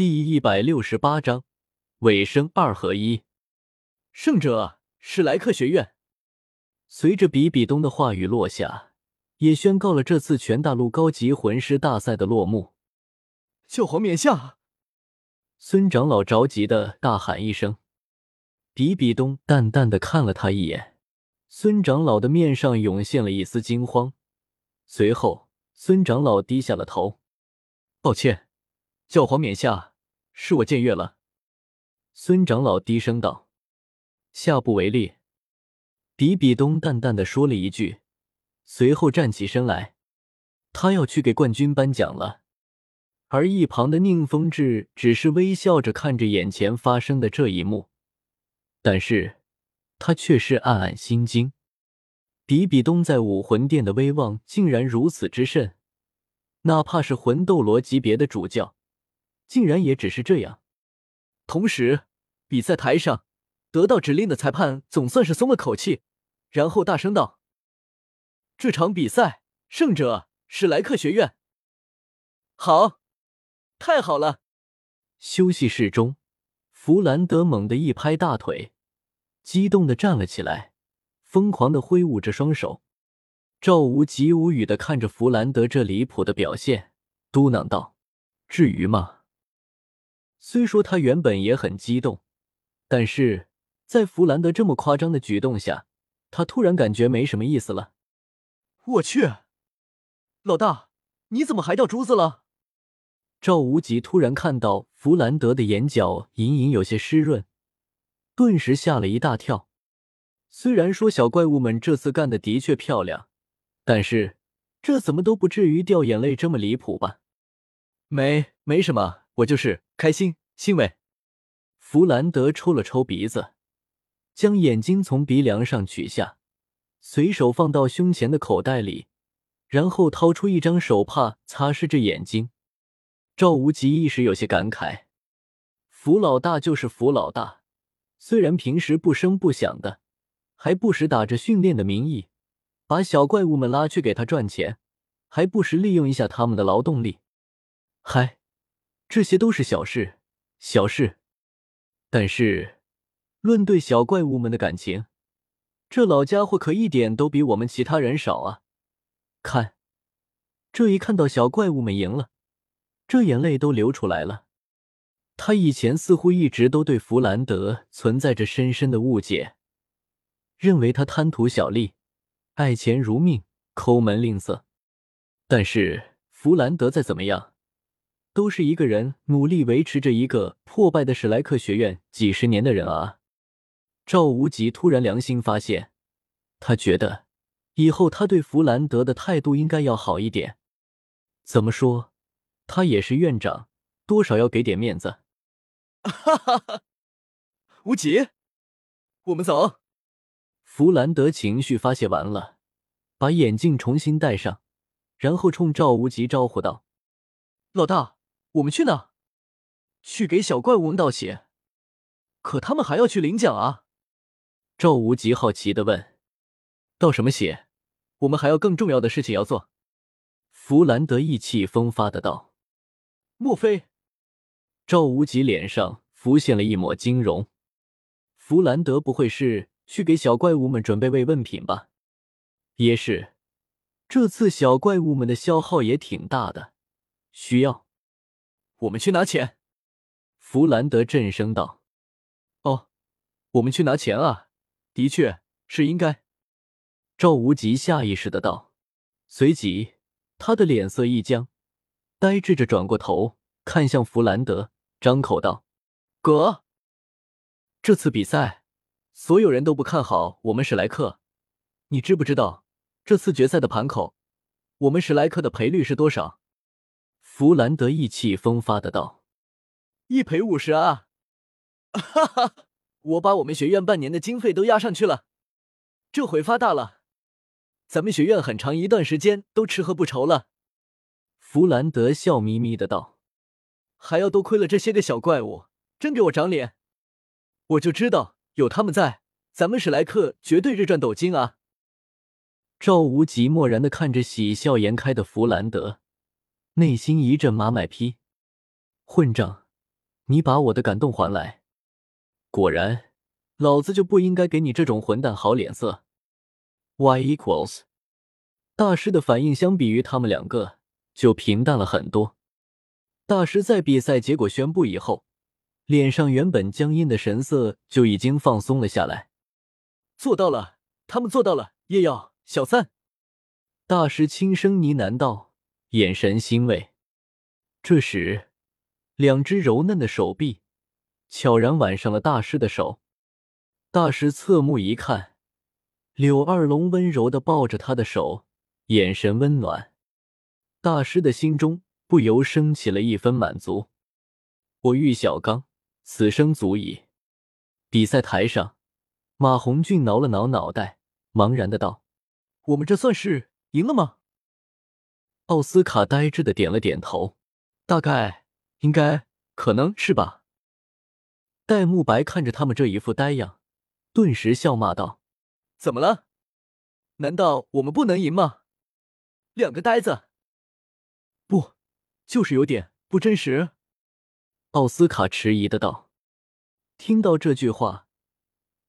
第一百六十八章尾声二合一。胜者史莱克学院。随着比比东的话语落下，也宣告了这次全大陆高级魂师大赛的落幕。教皇冕下，孙长老着急的大喊一声。比比东淡淡的看了他一眼，孙长老的面上涌现了一丝惊慌，随后孙长老低下了头，抱歉，教皇冕下，是我僭越了。孙长老低声道：“下不为例。”比比东淡淡的说了一句，随后站起身来，他要去给冠军颁奖了。而一旁的宁风致只是微笑着看着眼前发生的这一幕，但是他却是暗暗心惊：比比东在武魂殿的威望竟然如此之甚，哪怕是魂斗罗级别的主教，竟然也只是这样。同时，比赛台上得到指令的裁判总算是松了口气。然后大声道：“这场比赛胜者史莱克学院。”好，太好了！休息室中，弗兰德猛地一拍大腿，激动的站了起来，疯狂的挥舞着双手。赵无极无语的看着弗兰德这离谱的表现，嘟囔道：“至于吗？”虽说他原本也很激动，但是在弗兰德这么夸张的举动下。他突然感觉没什么意思了。我去，老大，你怎么还掉珠子了？赵无极突然看到弗兰德的眼角隐隐有些湿润，顿时吓了一大跳。虽然说小怪物们这次干的的确漂亮，但是这怎么都不至于掉眼泪这么离谱吧？没，没什么，我就是开心欣慰。弗兰德抽了抽鼻子。将眼睛从鼻梁上取下，随手放到胸前的口袋里，然后掏出一张手帕擦拭着眼睛。赵无极一时有些感慨：福老大就是福老大，虽然平时不声不响的，还不时打着训练的名义，把小怪物们拉去给他赚钱，还不时利用一下他们的劳动力。嗨，这些都是小事，小事，但是。论对小怪物们的感情，这老家伙可一点都比我们其他人少啊！看，这一看到小怪物们赢了，这眼泪都流出来了。他以前似乎一直都对弗兰德存在着深深的误解，认为他贪图小利，爱钱如命，抠门吝啬。但是弗兰德再怎么样，都是一个人努力维持着一个破败的史莱克学院几十年的人啊！赵无极突然良心发现，他觉得以后他对弗兰德的态度应该要好一点。怎么说，他也是院长，多少要给点面子。哈哈哈！无极，我们走。弗兰德情绪发泄完了，把眼镜重新戴上，然后冲赵无极招呼道：“老大，我们去哪？去给小怪物们道谢。可他们还要去领奖啊！”赵无极好奇的问：“道什么血？我们还有更重要的事情要做。”弗兰德意气风发的道：“莫非？”赵无极脸上浮现了一抹惊容。弗兰德不会是去给小怪物们准备慰问品吧？也是，这次小怪物们的消耗也挺大的，需要我们去拿钱。弗兰德震声道：“哦，我们去拿钱啊！”的确是应该，赵无极下意识的道，随即他的脸色一僵，呆滞着转过头看向弗兰德，张口道：“哥，这次比赛所有人都不看好我们史莱克，你知不知道这次决赛的盘口，我们史莱克的赔率是多少？”弗兰德意气风发的道：“一赔五十啊！”哈哈。我把我们学院半年的经费都压上去了，这回发大了，咱们学院很长一段时间都吃喝不愁了。弗兰德笑眯眯的道：“还要多亏了这些个小怪物，真给我长脸！我就知道有他们在，咱们史莱克绝对日赚斗金啊！”赵无极漠然的看着喜笑颜开的弗兰德，内心一阵马买批，混账！你把我的感动还来。果然，老子就不应该给你这种混蛋好脸色。Y equals，大师的反应相比于他们两个就平淡了很多。大师在比赛结果宣布以后，脸上原本僵硬的神色就已经放松了下来。做到了，他们做到了。叶耀，小三，大师轻声呢喃道，眼神欣慰。这时，两只柔嫩的手臂悄然挽上了大师的手。大师侧目一看，柳二龙温柔的抱着他的手，眼神温暖。大师的心中。不由升起了一分满足。我玉小刚，此生足矣。比赛台上，马红俊挠了挠脑袋，茫然的道：“我们这算是赢了吗？”奥斯卡呆滞的点了点头：“大概，应该，可能是吧。”戴沐白看着他们这一副呆样，顿时笑骂道：“怎么了？难道我们不能赢吗？两个呆子！”不。就是有点不真实，奥斯卡迟疑的道。听到这句话，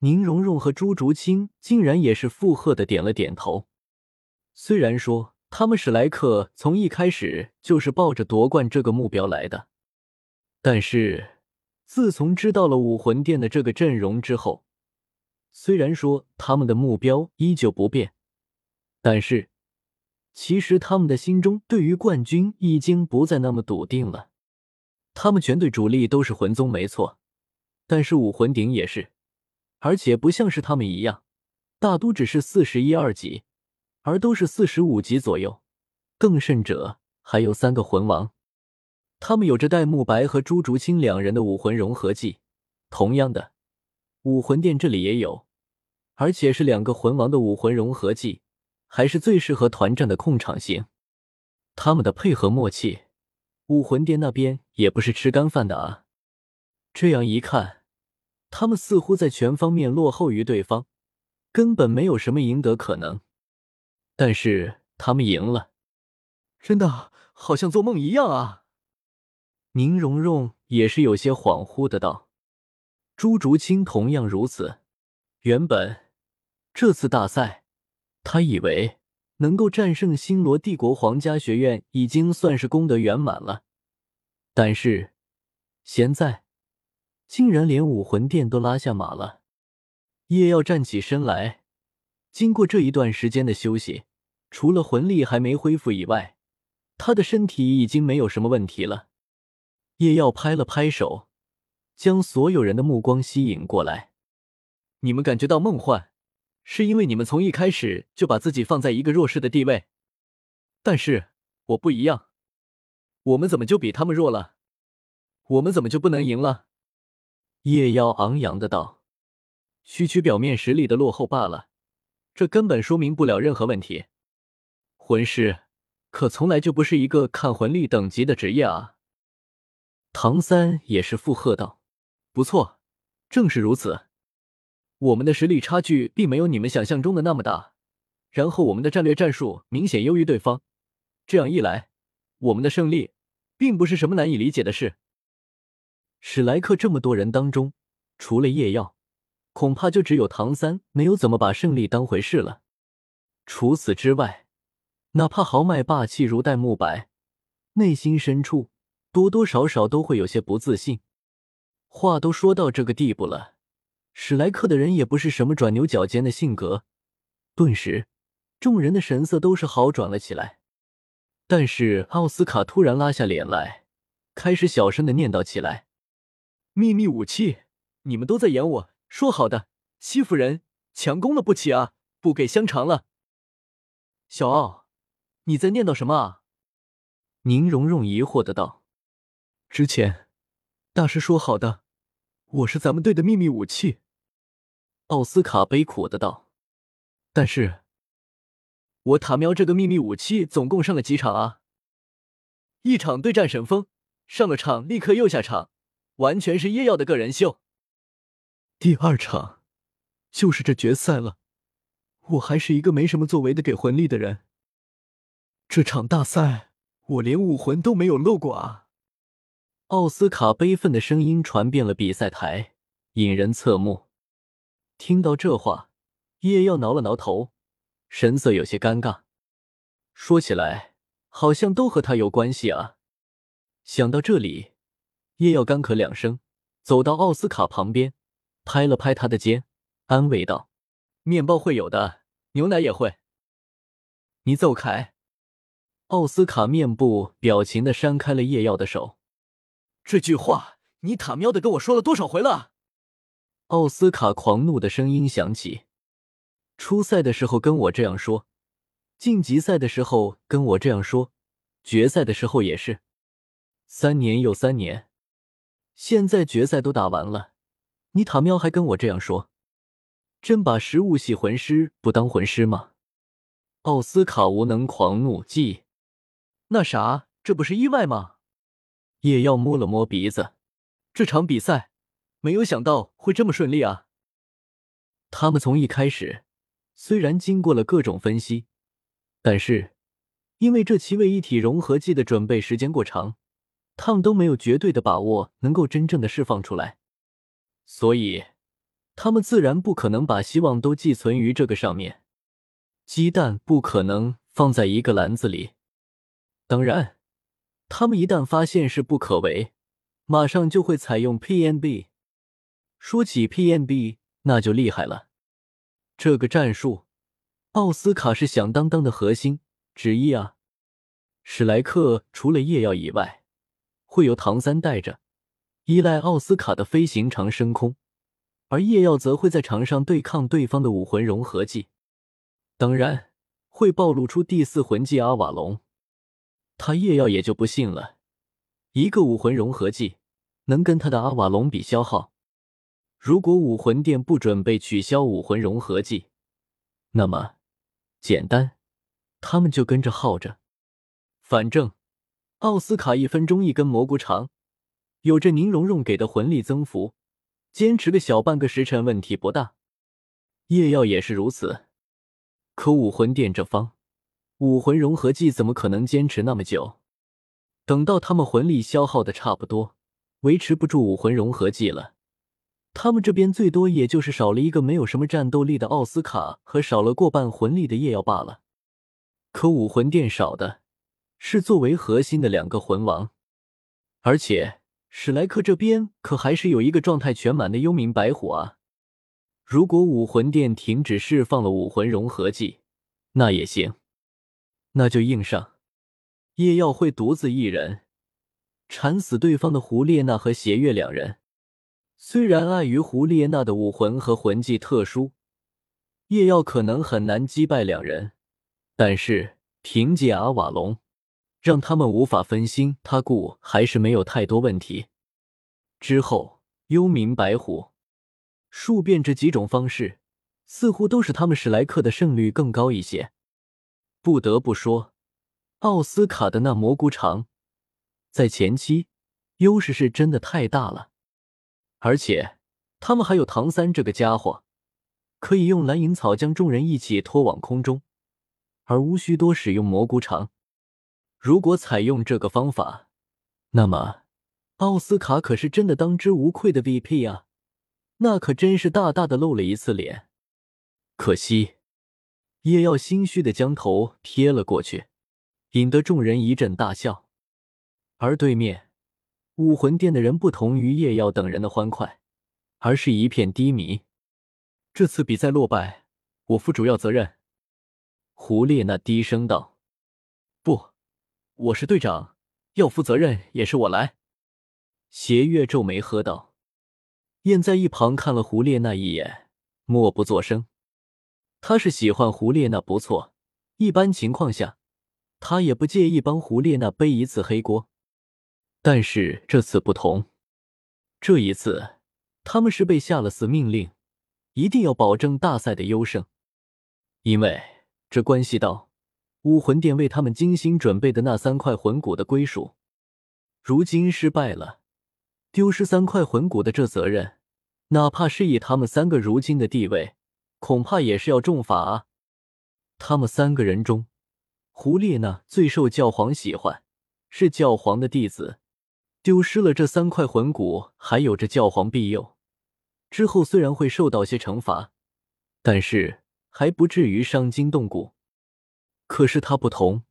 宁荣荣和朱竹清竟然也是附和的点了点头。虽然说他们史莱克从一开始就是抱着夺冠这个目标来的，但是自从知道了武魂殿的这个阵容之后，虽然说他们的目标依旧不变，但是。其实他们的心中对于冠军已经不再那么笃定了。他们全队主力都是魂宗，没错，但是武魂鼎也是，而且不像是他们一样，大都只是四十一二级，而都是四十五级左右。更甚者，还有三个魂王，他们有着戴沐白和朱竹清两人的武魂融合技。同样的，武魂殿这里也有，而且是两个魂王的武魂融合技。还是最适合团战的控场型，他们的配合默契，武魂殿那边也不是吃干饭的啊。这样一看，他们似乎在全方面落后于对方，根本没有什么赢得可能。但是他们赢了，真的好像做梦一样啊！宁荣荣也是有些恍惚的道，朱竹清同样如此。原本这次大赛。他以为能够战胜星罗帝国皇家学院已经算是功德圆满了，但是现在竟然连武魂殿都拉下马了。叶耀站起身来，经过这一段时间的休息，除了魂力还没恢复以外，他的身体已经没有什么问题了。叶耀拍了拍手，将所有人的目光吸引过来：“你们感觉到梦幻？”是因为你们从一开始就把自己放在一个弱势的地位，但是我不一样，我们怎么就比他们弱了？我们怎么就不能赢了？叶妖昂扬的道：“区区表面实力的落后罢了，这根本说明不了任何问题。魂师可从来就不是一个看魂力等级的职业啊。”唐三也是附和道：“不错，正是如此。”我们的实力差距并没有你们想象中的那么大，然后我们的战略战术明显优于对方，这样一来，我们的胜利并不是什么难以理解的事。史莱克这么多人当中，除了叶耀，恐怕就只有唐三没有怎么把胜利当回事了。除此之外，哪怕豪迈霸气如戴沐白，内心深处多多少少都会有些不自信。话都说到这个地步了。史莱克的人也不是什么转牛角尖的性格，顿时，众人的神色都是好转了起来。但是奥斯卡突然拉下脸来，开始小声的念叨起来：“秘密武器，你们都在演我说好的欺负人、强攻了不起啊，不给香肠了。”小奥，你在念叨什么啊？宁荣荣疑惑的道：“之前大师说好的。”我是咱们队的秘密武器，奥斯卡悲苦的道。但是，我塔喵这个秘密武器总共上了几场啊？一场对战神风，上了场立刻又下场，完全是夜耀的个人秀。第二场，就是这决赛了，我还是一个没什么作为的给魂力的人。这场大赛，我连武魂都没有露过啊！奥斯卡悲愤的声音传遍了比赛台，引人侧目。听到这话，叶耀挠了挠头，神色有些尴尬。说起来，好像都和他有关系啊。想到这里，叶耀干咳两声，走到奥斯卡旁边，拍了拍他的肩，安慰道：“面包会有的，牛奶也会。”你走开！奥斯卡面部表情的扇开了叶耀的手。这句话你他喵的跟我说了多少回了？奥斯卡狂怒的声音响起。初赛的时候跟我这样说，晋级赛的时候跟我这样说，决赛的时候也是。三年又三年，现在决赛都打完了，你他喵还跟我这样说？真把食物系魂师不当魂师吗？奥斯卡无能狂怒记，那啥，这不是意外吗？叶耀摸了摸鼻子，这场比赛没有想到会这么顺利啊！他们从一开始虽然经过了各种分析，但是因为这七位一体融合剂的准备时间过长，他们都没有绝对的把握能够真正的释放出来，所以他们自然不可能把希望都寄存于这个上面。鸡蛋不可能放在一个篮子里。当然，他们一旦发现是不可为，马上就会采用 PNB。说起 PNB，那就厉害了。这个战术，奥斯卡是响当当的核心之一啊。史莱克除了夜耀以外，会由唐三带着，依赖奥斯卡的飞行长升空，而夜耀则会在场上对抗对方的武魂融合技。当然会暴露出第四魂技阿瓦隆，他叶耀也就不信了，一个武魂融合技能跟他的阿瓦隆比消耗？如果武魂殿不准备取消武魂融合技，那么简单，他们就跟着耗着。反正奥斯卡一分钟一根蘑菇肠，有着宁荣荣给的魂力增幅，坚持个小半个时辰问题不大。叶耀也是如此。可武魂殿这方，武魂融合技怎么可能坚持那么久？等到他们魂力消耗的差不多，维持不住武魂融合技了，他们这边最多也就是少了一个没有什么战斗力的奥斯卡和少了过半魂力的夜耀罢了。可武魂殿少的是作为核心的两个魂王，而且史莱克这边可还是有一个状态全满的幽冥白虎啊。如果武魂殿停止释放了武魂融合技，那也行，那就硬上。叶耀会独自一人缠死对方的胡列娜和邪月两人。虽然碍于胡列娜的武魂和魂技特殊，叶耀可能很难击败两人，但是凭借阿瓦隆，让他们无法分心，他故还是没有太多问题。之后，幽冥白虎。数变这几种方式，似乎都使他们史莱克的胜率更高一些。不得不说，奥斯卡的那蘑菇肠，在前期优势是真的太大了。而且他们还有唐三这个家伙，可以用蓝银草将众人一起拖往空中，而无需多使用蘑菇肠。如果采用这个方法，那么奥斯卡可是真的当之无愧的 VP 啊！那可真是大大的露了一次脸，可惜叶耀心虚的将头撇了过去，引得众人一阵大笑。而对面武魂殿的人不同于叶耀等人的欢快，而是一片低迷。这次比赛落败，我负主要责任。胡列娜低声道：“不，我是队长，要负责任也是我来。”邪月皱眉喝道。燕在一旁看了胡列娜一眼，默不作声。他是喜欢胡列娜不错，一般情况下，他也不介意帮胡列娜背一次黑锅。但是这次不同，这一次他们是被下了死命令，一定要保证大赛的优胜，因为这关系到武魂殿为他们精心准备的那三块魂骨的归属。如今失败了。丢失三块魂骨的这责任，哪怕是以他们三个如今的地位，恐怕也是要重罚啊！他们三个人中，胡列娜最受教皇喜欢，是教皇的弟子，丢失了这三块魂骨，还有着教皇庇佑，之后虽然会受到些惩罚，但是还不至于伤筋动骨。可是他不同，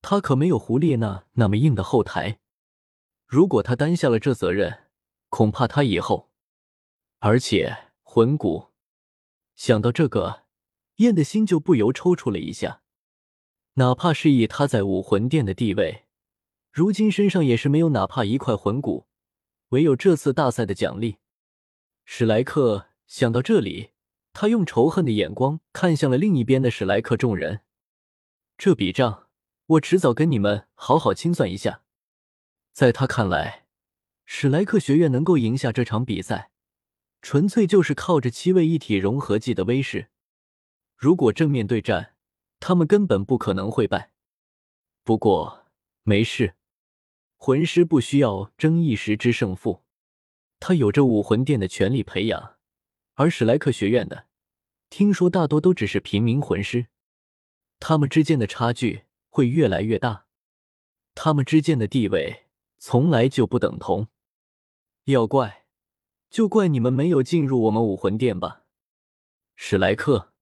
他可没有胡列娜那么硬的后台。如果他担下了这责任，恐怕他以后……而且魂骨，想到这个，燕的心就不由抽搐了一下。哪怕是以他在武魂殿的地位。如今身上也是没有哪怕一块魂骨，唯有这次大赛的奖励。史莱克想到这里，他用仇恨的眼光看向了另一边的史莱克众人。这笔账，我迟早跟你们好好清算一下。在他看来，史莱克学院能够赢下这场比赛，纯粹就是靠着七位一体融合技的威势。如果正面对战，他们根本不可能会败。不过没事。魂师不需要争一时之胜负，他有着武魂殿的全力培养，而史莱克学院的，听说大多都只是平民魂师，他们之间的差距会越来越大，他们之间的地位从来就不等同。要怪，就怪你们没有进入我们武魂殿吧，史莱克。